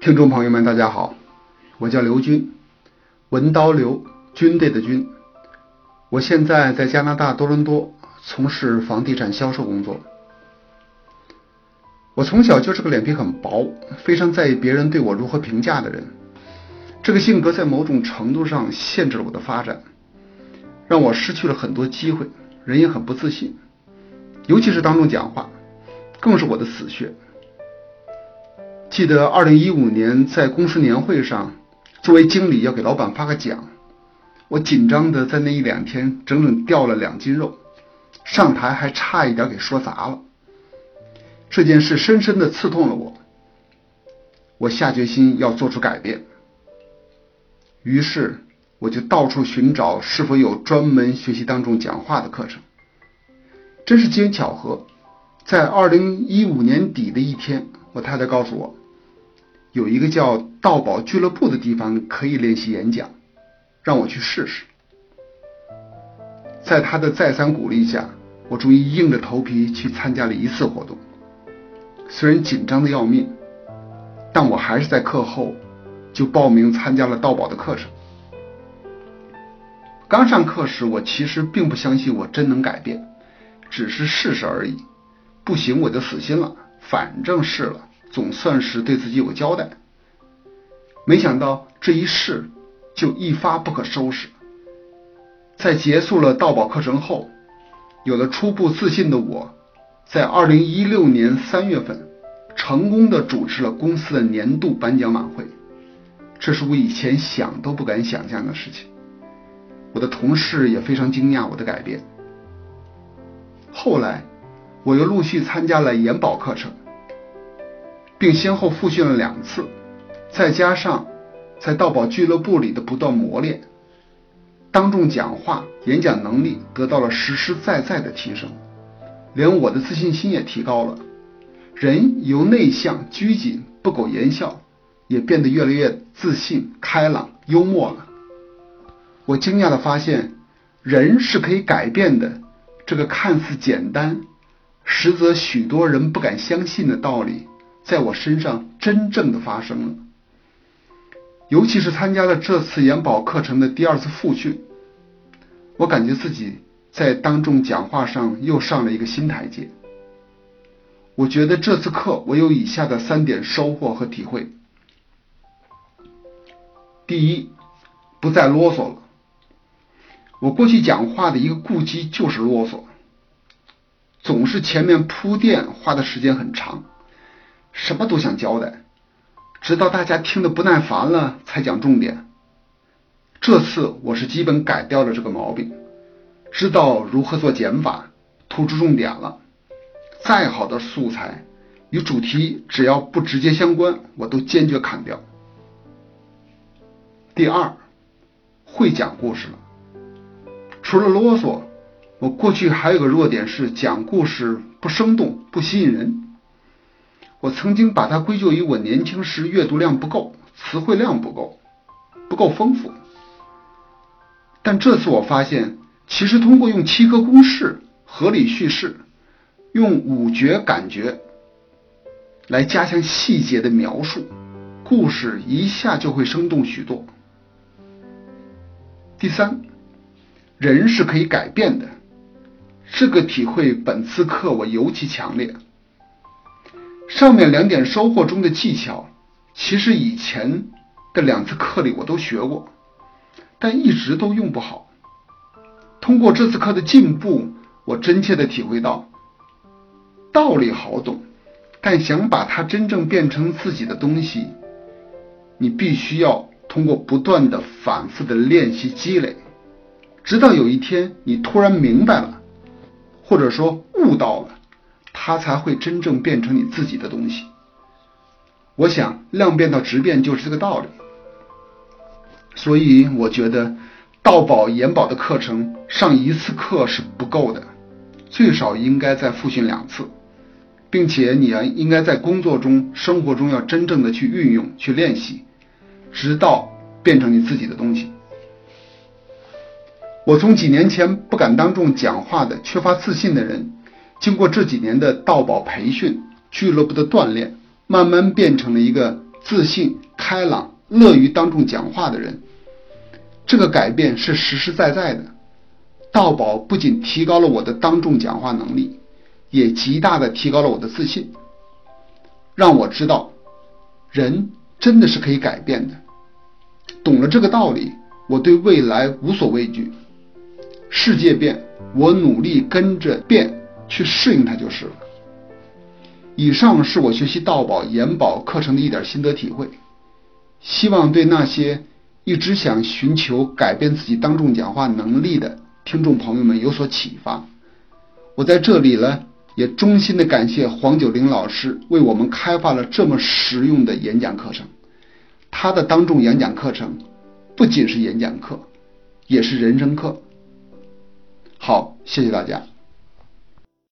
听众朋友们，大家好，我叫刘军，文刀刘，军队的军。我现在在加拿大多伦多从事房地产销售工作。我从小就是个脸皮很薄、非常在意别人对我如何评价的人。这个性格在某种程度上限制了我的发展，让我失去了很多机会，人也很不自信，尤其是当众讲话，更是我的死穴。记得二零一五年在公司年会上，作为经理要给老板发个奖，我紧张的在那一两天整整掉了两斤肉，上台还差一点给说砸了。这件事深深的刺痛了我，我下决心要做出改变。于是我就到处寻找是否有专门学习当众讲话的课程。真是机缘巧合，在二零一五年底的一天，我太太告诉我，有一个叫道宝俱乐部的地方可以练习演讲，让我去试试。在他的再三鼓励下，我终于硬着头皮去参加了一次活动。虽然紧张的要命，但我还是在课后就报名参加了道宝的课程。刚上课时，我其实并不相信我真能改变，只是试试而已。不行我就死心了，反正试了，总算是对自己有个交代。没想到这一试就一发不可收拾。在结束了道宝课程后，有了初步自信的我。在二零一六年三月份，成功的主持了公司的年度颁奖晚会，这是我以前想都不敢想象的事情。我的同事也非常惊讶我的改变。后来，我又陆续参加了研保课程，并先后复训了两次，再加上在道宝俱乐部里的不断磨练，当众讲话、演讲能力得到了实实在在的提升。连我的自信心也提高了，人由内向、拘谨、不苟言笑，也变得越来越自信、开朗、幽默了。我惊讶的发现，人是可以改变的。这个看似简单，实则许多人不敢相信的道理，在我身上真正的发生了。尤其是参加了这次研保课程的第二次复训，我感觉自己。在当众讲话上又上了一个新台阶。我觉得这次课我有以下的三点收获和体会：第一，不再啰嗦了。我过去讲话的一个顾忌就是啰嗦，总是前面铺垫花的时间很长，什么都想交代，直到大家听得不耐烦了才讲重点。这次我是基本改掉了这个毛病。知道如何做减法，突出重点了。再好的素材与主题只要不直接相关，我都坚决砍掉。第二，会讲故事了。除了啰嗦，我过去还有个弱点是讲故事不生动、不吸引人。我曾经把它归咎于我年轻时阅读量不够，词汇量不够，不够丰富。但这次我发现。其实，通过用七个公式合理叙事，用五觉感觉来加强细节的描述，故事一下就会生动许多。第三，人是可以改变的，这个体会本次课我尤其强烈。上面两点收获中的技巧，其实以前的两次课里我都学过，但一直都用不好。通过这次课的进步，我真切的体会到，道理好懂，但想把它真正变成自己的东西，你必须要通过不断的、反复的练习积累，直到有一天你突然明白了，或者说悟到了，它才会真正变成你自己的东西。我想量变到质变就是这个道理，所以我觉得。道宝研保的课程上一次课是不够的，最少应该再复训两次，并且你要应该在工作中、生活中要真正的去运用、去练习，直到变成你自己的东西。我从几年前不敢当众讲话的、缺乏自信的人，经过这几年的道宝培训、俱乐部的锻炼，慢慢变成了一个自信、开朗、乐于当众讲话的人。这个改变是实实在在的。道宝不仅提高了我的当众讲话能力，也极大的提高了我的自信，让我知道人真的是可以改变的。懂了这个道理，我对未来无所畏惧。世界变，我努力跟着变去适应它就是了。以上是我学习道宝研宝课程的一点心得体会，希望对那些一直想寻求改变自己当众讲话能力的听众朋友们有所启发。我在这里呢，也衷心的感谢黄九龄老师为我们开发了这么实用的演讲课程。他的当众演讲课程不仅是演讲课，也是人生课。好，谢谢大家。